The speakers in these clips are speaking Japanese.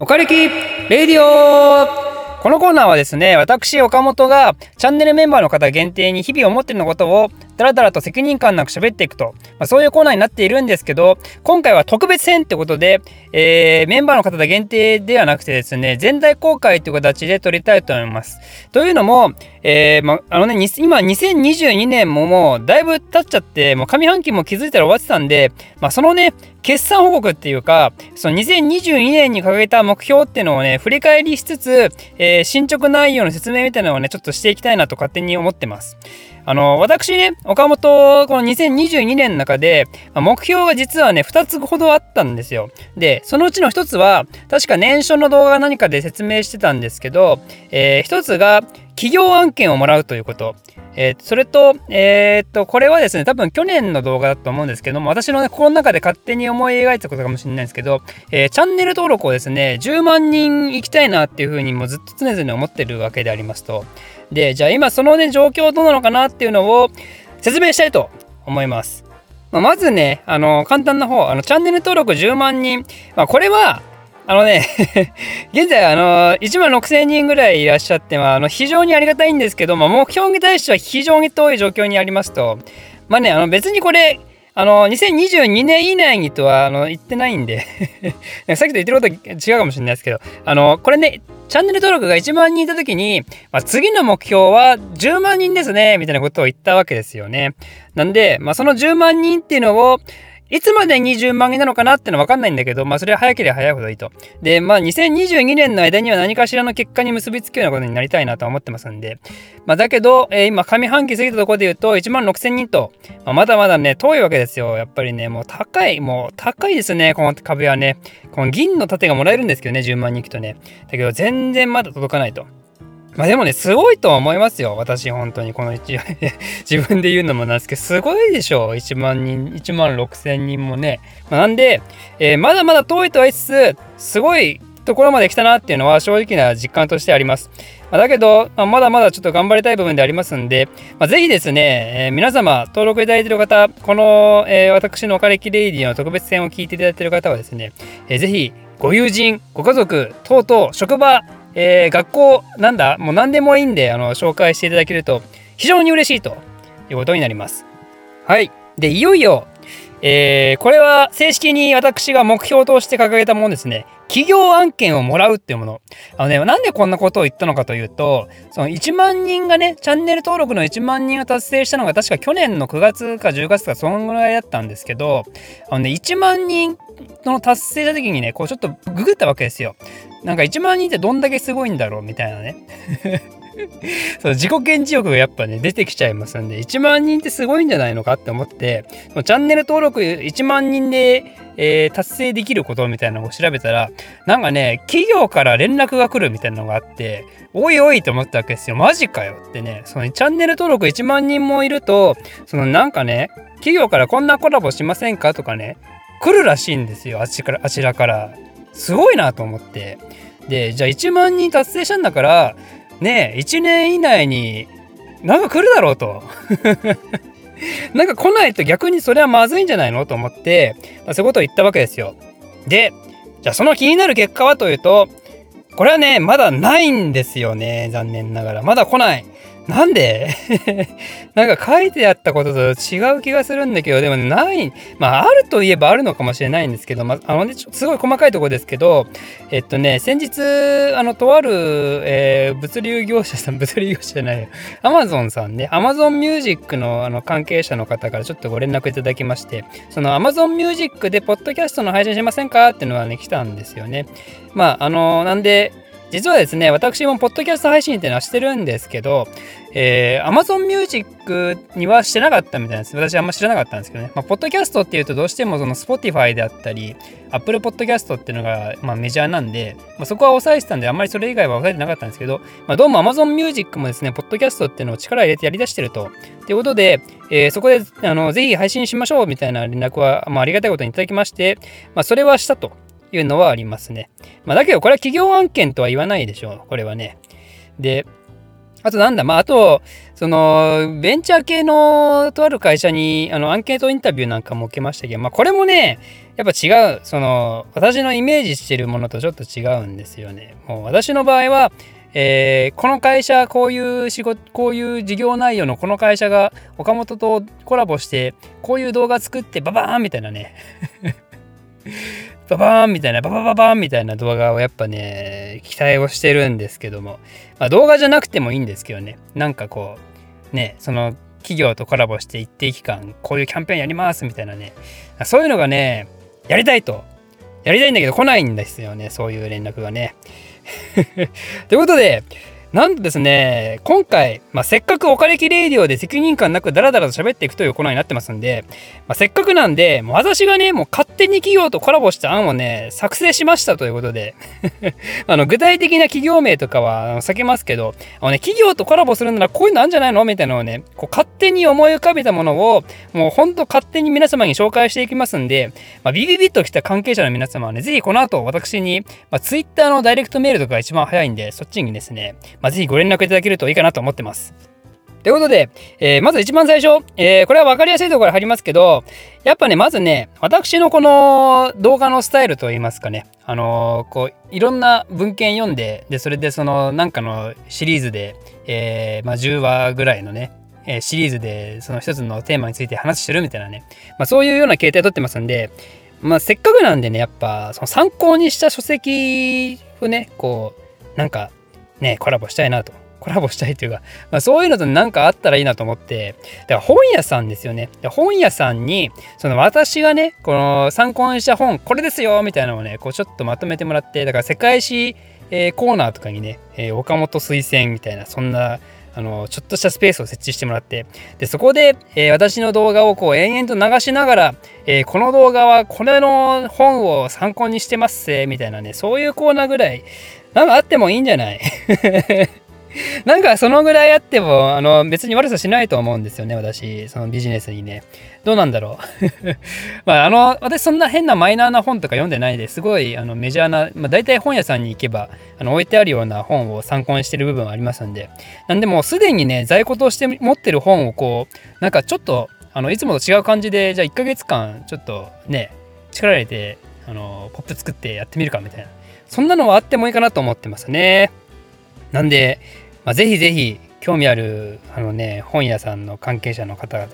おかれきレディオ。このコーナーはですね、私、岡本がチャンネルメンバーの方限定に日々思ってるのことをダラダラと責任感なく喋っていくと、まあ、そういうコーナーになっているんですけど、今回は特別編ってことで、えー、メンバーの方限定ではなくてですね、全体公開という形で撮りたいと思います。というのも、えー、まあのね、今2022年ももうだいぶ経っちゃって、もう上半期も気づいたら終わってたんで、まあ、そのね、決算報告っていうか、その2022年に掲げた目標っていうのをね、振り返りしつつ、えー、進捗内容の説明みたいなのをね、ちょっとしていきたいなと勝手に思ってます。あの、私ね、岡本、この2022年の中で、目標が実はね、2つほどあったんですよ。で、そのうちの1つは、確か年初の動画何かで説明してたんですけど、えー、1つが、企業案件をもらうということ。えー、それと、えー、っと、これはですね、多分去年の動画だと思うんですけども、私のね、心の中で勝手に思い描いたことかもしれないんですけど、えー、チャンネル登録をですね、10万人行きたいなっていうふうにもずっと常々思ってるわけでありますと。で、じゃあ今そのね、状況どうなのかなっていうのを説明したいと思います。ま、まずね、あの、簡単な方、あの、チャンネル登録10万人、まあ、これは、あのね 現在、あの、1万6000人ぐらいいらっしゃって、まあ、あの、非常にありがたいんですけど、ま、目標に対しては非常に遠い状況にありますと、まあね、あの、別にこれ、あの、2022年以内にとは、あの、言ってないんで さっきと言ってること違うかもしれないですけど、あの、これね、チャンネル登録が1万人いた時に、まあ、次の目標は10万人ですね、みたいなことを言ったわけですよね。なんで、まあ、その10万人っていうのを、いつまで20万人なのかなってのは分かんないんだけど、まあそれは早ければ早いほどいいと。で、まあ2022年の間には何かしらの結果に結びつくようなことになりたいなと思ってますんで。まあだけど、えー、今上半期過ぎたところで言うと1万6000人と、まあ、まだまだね、遠いわけですよ。やっぱりね、もう高い、もう高いですね、この壁はね。この銀の盾がもらえるんですけどね、10万人行くとね。だけど全然まだ届かないと。まあでもね、すごいと思いますよ。私、本当に。この一、自分で言うのもなんですけど、すごいでしょう。1万人、1万6千人もね。まあ、なんで、えー、まだまだ遠いとは言いつつ、すごいところまで来たなっていうのは正直な実感としてあります。まあ、だけど、まあ、まだまだちょっと頑張りたい部分でありますんで、まあ、ぜひですね、えー、皆様登録いただいている方、この、えー、私のおかれきレイディの特別編を聞いていただいている方はですね、えー、ぜひご友人、ご家族等々、職場、えー、学校、なんだ、もう何でもいいんで、あの、紹介していただけると、非常に嬉しいということになります。はい。で、いよいよ、えー、これは正式に私が目標として掲げたものですね。企業案件をもらうっていうもの。あのね、なんでこんなことを言ったのかというと、その1万人がね、チャンネル登録の1万人が達成したのが確か去年の9月か10月かそんぐらいだったんですけど、あのね、1万人の達成した時にね、こうちょっとググったわけですよ。なんか1万人ってどんだけすごいんだろうみたいなね。そう自己顕示欲がやっぱね出てきちゃいますんで1万人ってすごいんじゃないのかって思ってチャンネル登録1万人で、えー、達成できることみたいなのを調べたらなんかね企業から連絡が来るみたいなのがあっておいおいと思ったわけですよ。マジかよってね。そのチャンネル登録1万人もいるとそのなんかね企業からこんなコラボしませんかとかね来るらしいんですよ。あちらあちらから。すごいなと思って。で、じゃあ1万人達成したんだから、ね1年以内になんか来るだろうと。なんか来ないと逆にそれはまずいんじゃないのと思って、まあ、そういうことを言ったわけですよ。で、じゃあその気になる結果はというと、これはね、まだないんですよね。残念ながら。まだ来ない。なんで？なんか書いてあったことと違う気がするんだけど、でもない、まああるといえばあるのかもしれないんですけど、まあ、あのね、すごい細かいとこですけど、えっとね、先日、あの、とある、えー、物流業者さん、物流業者じゃないよ、アマゾンさんね、アマゾンミュージックのあの関係者の方からちょっとご連絡いただきまして、そのアマゾンミュージックでポッドキャストの配信しませんか？っていうのはね、来たんですよね。まあ、あの、なんで、実はですね、私もポッドキャスト配信っていうのはしてるんですけど、えー、Amazon Music にはしてなかったみたいです。私あんま知らなかったんですけどね。まあ、ポッドキャストっていうとどうしてもその Spotify であったり、Apple Podcast っていうのが、まあ、メジャーなんで、まあ、そこは抑えてたんで、あんまりそれ以外は抑えてなかったんですけど、まあ、どうも Amazon Music もですね、ポッドキャストっていうのを力入れてやりだしてると。ということで、えー、そこであのぜひ配信しましょうみたいな連絡は、まあ、ありがたいことにいただきまして、まあ、それはしたと。いうのはありますね。まあ、だけどこれは企業案件とは言わないでしょう。これはね。で、あとなんだ、まあ、あと、その、ベンチャー系のとある会社に、あの、アンケートインタビューなんかも受けましたけど、まあ、これもね、やっぱ違う、その、私のイメージしてるものとちょっと違うんですよね。もう私の場合は、えー、この会社、こういう仕事、こういう事業内容のこの会社が岡本とコラボして、こういう動画作ってババーンみたいなねババーンみたいな、ババババーンみたいな動画をやっぱね、期待をしてるんですけども、まあ、動画じゃなくてもいいんですけどね、なんかこう、ね、その企業とコラボして一定期間、こういうキャンペーンやりますみたいなね、そういうのがね、やりたいと、やりたいんだけど来ないんですよね、そういう連絡がね。ということで、なんとですね、今回、まあ、せっかくお金きレイディオで責任感なくダラダラと喋っていくというコーナーになってますんで、まあ、せっかくなんで、もう私がね、もう勝手に企業とコラボした案をね、作成しましたということで あの、具体的な企業名とかは避けますけど、あのね、企業とコラボするならこういうのあるんじゃないの？みたいなのをね、こう勝手に思い浮かべたものを、もうほんと勝手に皆様に紹介していきますんで、まあ、ビビビッと来た関係者の皆様はね、ぜひこの後私に、まあ、Twitter のダイレクトメールとかが一番早いんで、そっちにですね、まあ、ぜひご連絡いただけるといいかなと思ってます。ということで、えー、まず一番最初、えー、これは分かりやすいところから入りますけど、やっぱね、まずね、私のこの動画のスタイルといいますかね、あのー、こう、いろんな文献読んで、で、それでその、なんかのシリーズで、え、まあ、10話ぐらいのね、えシリーズでその一つのテーマについて話してるみたいなね、まあ、そういうような形態をとってますんで、まあ、せっかくなんでね、やっぱ、その参考にした書籍をね、こう、なんか、ね、コラボしたいなと。コラボしたいというか、まあ、そういうのと何かあったらいいなと思って、だから本屋さんですよね。本屋さんに、その私がね、この参考にした本、これですよみたいなのをね、こうちょっとまとめてもらって、だから世界史、えー、コーナーとかにね、えー、岡本推薦みたいな、そんな、あの、ちょっとしたスペースを設置してもらって、で、そこで、えー、私の動画をこう延々と流しながら、えー、この動画はこれの本を参考にしてますせ、みたいなね、そういうコーナーぐらい、なんかあってもいいんじゃない？なんかそのぐらいあっても、あの、別に悪さしないと思うんですよね、私。そのビジネスにね。どうなんだろう？まあ、あの、私そんな変なマイナーな本とか読んでないですごい、あの、メジャーな、まあ、大体本屋さんに行けば、あの、置いてあるような本を参考にしてる部分はありますんで。なんでもすでにね、在庫として持ってる本をこう、なんかちょっと、あの、いつもと違う感じで、じゃあ1ヶ月間、ちょっとね、力入れて、あの、ポップ作ってやってみるかみたいな。そんなのはあってもいいかなと思ってますね。なんで、まあ、ぜひぜひ興味あるあのね本屋さんの関係者の方々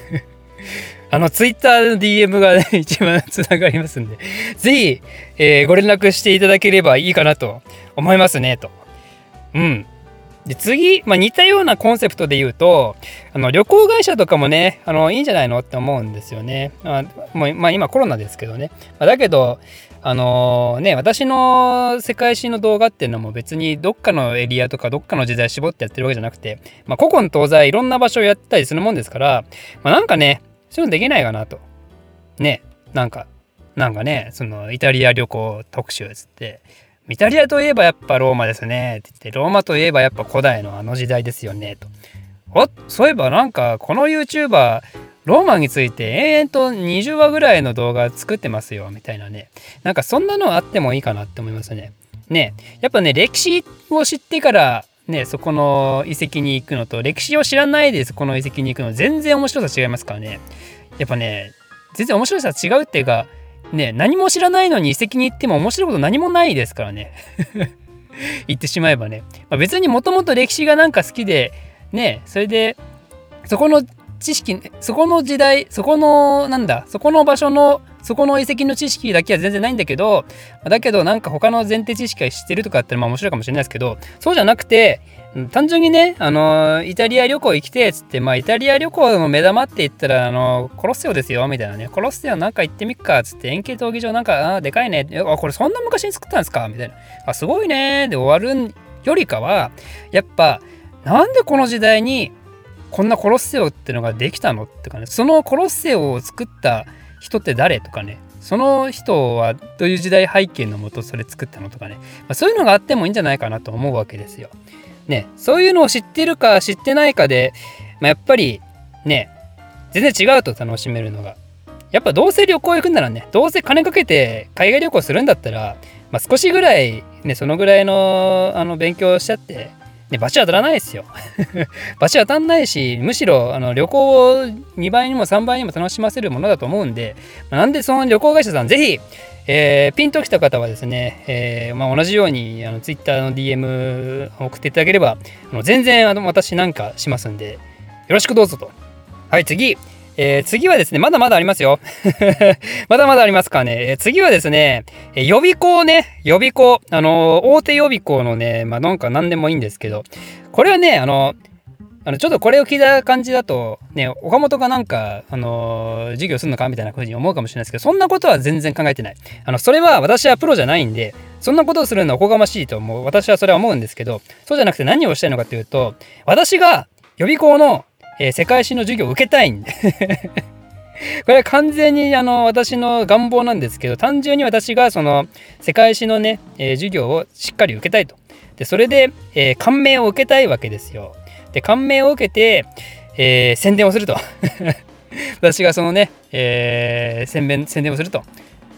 あのツイッターの DM が、ね、一番つながりますんでぜひ、えー、ご連絡していただければいいかなと思いますねと。うん。で次、まあ、似たようなコンセプトで言うとあの旅行会社とかもねあのいいんじゃないのって思うんですよね。まあ、まあ、今コロナですけどね。まあ、だけどあのー、ね、私の世界史の動画っていうのも別にどっかのエリアとかどっかの時代絞ってやってるわけじゃなくて、まあ、古今東西いろんな場所をやったりするもんですから、まあ、なんかね、そういうのできないかなと。ね、なんか、なんかね、そのイタリア旅行特集つって、イタリアといえばやっぱローマですねって言って、ローマといえばやっぱ古代のあの時代ですよねと。おそういえばなんかこの YouTuber ローマについて延々と20話ぐらいの動画作ってますよみたいなね。なんかそんなのあってもいいかなって思いますね。ねやっぱね歴史を知ってからねそこの遺跡に行くのと歴史を知らないでそこの遺跡に行くの全然面白さ違いますからね。やっぱね全然面白さ違うっていうかね何も知らないのに遺跡に行っても面白いこと何もないですからね。言ってしまえばね、まあ、別にもともと歴史がなんか好きでねそれでそこの知識、そこの時代、そこの、なんだ、そこの場所の、そこの遺跡の知識だけは全然ないんだけど、だけどなんか他の前提知識は知ってるとかってまあ面白いかもしれないですけど、そうじゃなくて、単純にね、あの、イタリア旅行行きてっ、つって、まあ、イタリア旅行の目玉って言ったら、あの、コロッセオですよ、みたいなね。コロッセオなんか行ってみっか、つって、円形闘技場なんか、あ、でかいね。あ、これそんな昔に作ったんですか？みたいな。あ、すごいね。で終わるよりかは、やっぱ、なんでこの時代にこんなコロッセオってのができたのってかねそのコロッセオを作った人って誰とかねその人はどういう時代背景のもとそれ作ったのとかね、まあ、そういうのがあってもいいんじゃないかなと思うわけですよ。ねそういうのを知ってるか知ってないかで、まあ、やっぱりね全然違うと楽しめるのが。やっぱどうせ旅行行くんならねどうせ金かけて海外旅行するんだったら、まあ、少しぐらいねそのぐらいのあの勉強しちゃってで、バチ当たらないですよ。バチ当たんないし、むしろあの旅行を2倍にも3倍にも楽しませるものだと思うんで、なんでその旅行会社さん、ぜひ、えー、ピンときた方はですね、えーまあ、同じようにあの Twitter の DM 送っていただければ、あの全然あの私なんかしますんで、よろしくどうぞと。はい、次。えー、次はですね、まだまだありますよ。まだまだありますからね。えー、次はですね、えー、予備校ね、予備校。あの、大手予備校のね、まあなんか何でもいいんですけど、これはね、あのあのちょっとこれを聞いた感じだと、ね、岡本がなんか、あの、授業するのかみたいなふうに思うかもしれないですけど、そんなことは全然考えてない。あの、それは私はプロじゃないんで、そんなことをするのはおこがましいと思う。私はそれは思うんですけど、そうじゃなくて何をしたいのかというと、私が予備校の、えー、世界史の授業を受けたいんで これは完全にあの私の願望なんですけど単純に私がその世界史のね、えー、授業をしっかり受けたいと。でそれで、えー、感銘を受けたいわけですよ。で感銘を受けて、えー、宣伝をすると。私がそのね、えー、宣伝宣伝をすると。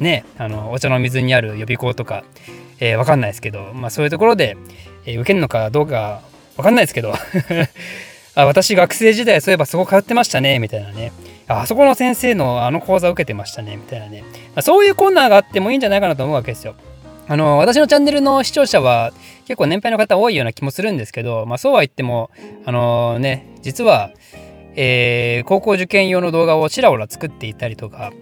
ね、あのお茶の水にある予備校とか、えー、わかんないですけど、まあ、そういうところで、えー、受けるのかどうかわかんないですけどあ私学生時代そういえばそこ通ってましたねみたいなねあそこの先生のあの講座受けてましたねみたいなね、ま、そういうコーナーがあってもいいんじゃないかなと思うわけですよ。あの私のチャンネルの視聴者は結構年配の方多いような気もするんですけど、まあ、そうは言ってもあのね実は、えー、高校受験用の動画をちらほら作っていたりとか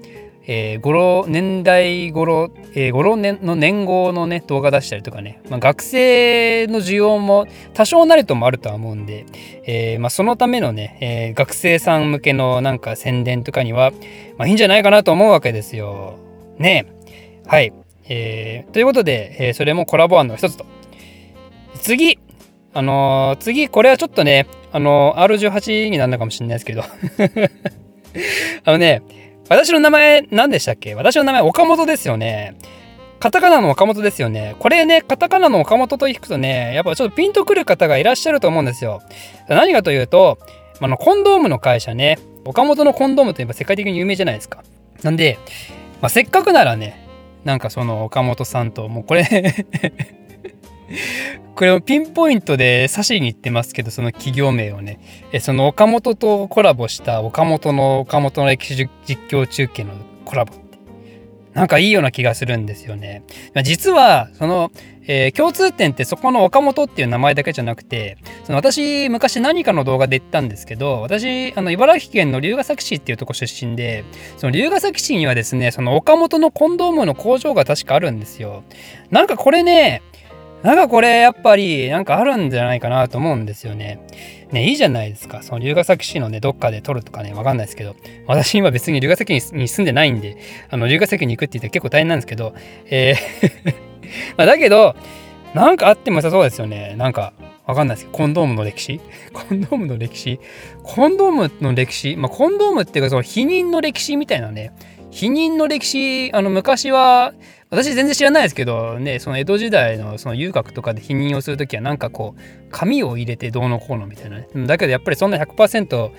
えー、語呂年代語呂、えー、語呂の年号のね動画出したりとかね、まあ、学生の需要も多少なりともあるとは思うんで、えー、まあ、そのためのね、え学生さん向けのなんか宣伝とかには、まあ、いいんじゃないかなと思うわけですよ。ねはい。えということで、えそれもコラボ案の一つと。次あの次、これはちょっとね、あの R18 になるのかもしれないですけど あのね、私の名前何でしたっけ？私の名前岡本ですよね。カタカナの岡本ですよね。これね、カタカナの岡本と聞くとね、やっぱちょっとピンとくる方がいらっしゃると思うんですよ。何かというと、あの、コンドームの会社ね、岡本のコンドームといえば世界的に有名じゃないですか。なんで、まあ、せっかくならね、なんかその岡本さんと、もうこれこれをピンポイントで指しに行ってますけど、その企業名をね、えその岡本とコラボした岡本の岡本の歴史実況中継のコラボ。なんかいいような気がするんですよね。実は、その、えー、共通点ってそこの岡本っていう名前だけじゃなくて、その私、昔何かの動画で言ったんですけど、私、あの、茨城県の龍ケ崎市っていうとこ出身で、その龍ケ崎市にはですね、その岡本のコンドームの工場が確かあるんですよ。なんかこれね、なんかこれやっぱりなんかあるんじゃないかなと思うんですよね。ね、いいじゃないですか。その龍ヶ崎市のね、どっかで撮るとかね、わかんないですけど、私今別に龍ヶ崎に住んでないんで、あの、龍ヶ崎に行くって言って結構大変なんですけど、えー まあだけど、なんかあっても良さそうですよね。なんか、わかんないですけど、コンドームの歴史？コンドームの歴史？コンドームの歴史？まあ、コンドームっていうか、その避妊の歴史みたいなね、避妊の歴史、あの、昔は、私全然知らないですけどねその江戸時代のその遊郭とかで否認をする時はなんかこう紙を入れてどうのこうのみたいなね。だけどやっぱりそんな100%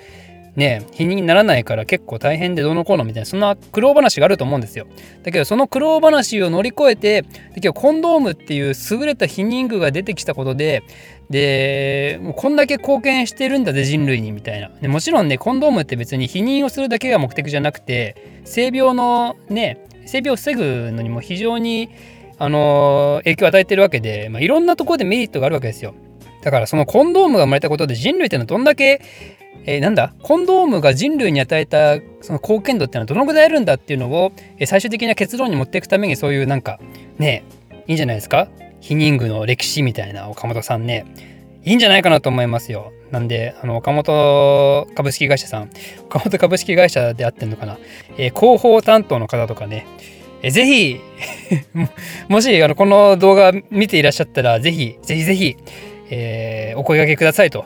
ね否認にならないから結構大変でどうのこうのみたいなそんな苦労話があると思うんですよだけどその苦労話を乗り越えてで今日コンドームっていう優れた避妊具が出てきたことででもうこんだけ貢献してるんだぜ人類にみたいなでもちろんねコンドームって別に避妊をするだけが目的じゃなくて性病のね性病を防ぐのにも非常に、あの影響を与えてるわけで、まあ、いろんなところでメリットがあるわけですよ。だからそのコンドームが生まれたことで人類ってのはどんだけ、えー、なんだ？コンドームが人類に与えたその貢献度っていうのはどのぐらいあるんだっていうのを、えー、最終的な結論に持っていくためにそういうなんかねいいんじゃないですか？避妊具の歴史みたいな岡本さんね。いいんじゃないかなと思いますよ。なんで、あの、岡本株式会社さん、岡本株式会社であってんのかな、えー、広報担当の方とかね、えー、ぜひ もし、あの、この動画見ていらっしゃったら、ぜひ、ぜひぜひ、えー、お声掛けくださいと。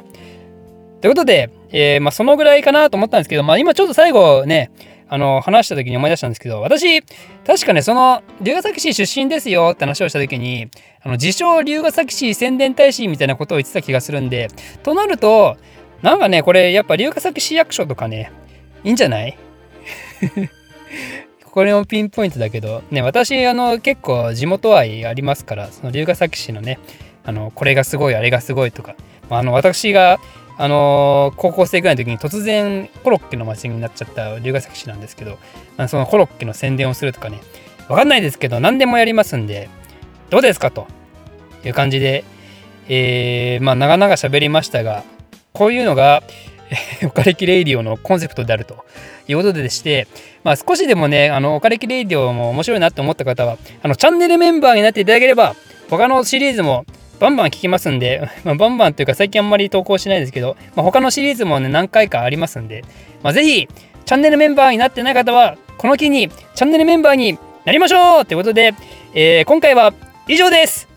ということで、えー、まあ、そのぐらいかなと思ったんですけど、まあ、今ちょっと最後ね、あの、話した時に思い出したんですけど、私、確かね、その、龍ヶ崎市出身ですよって話をした時に、あの、自称龍ヶ崎市宣伝大使みたいなことを言ってた気がするんで、となると、なんかね、これ、やっぱ龍ヶ崎市役所とかね、いいんじゃない？これもピンポイントだけど、ね、私、あの、結構地元愛ありますから、その龍ヶ崎市のね、あのこれがすごいあれがすごいとか、あの私があの高校生ぐらいの時に突然コロッケの街になっちゃった龍ヶ崎市なんですけど、まあ、そのコロッケの宣伝をするとかねわかんないですけど何でもやりますんでどうですかと？いう感じで、えー、まあ長々喋りましたがこういうのがオカレキレイディオのコンセプトであると。いうことでして、まあ、少しでもね、あの、オカレキレイディオも面白いなって思った方は、あの、チャンネルメンバーになっていただければ、他のシリーズもバンバン聞きますんで、まあ、バンバンというか最近あんまり投稿しないですけど、まあ、他のシリーズもね、何回かありますんで、まあ、ぜひ、チャンネルメンバーになってない方は、この機にチャンネルメンバーになりましょうということで、えー、今回は以上です。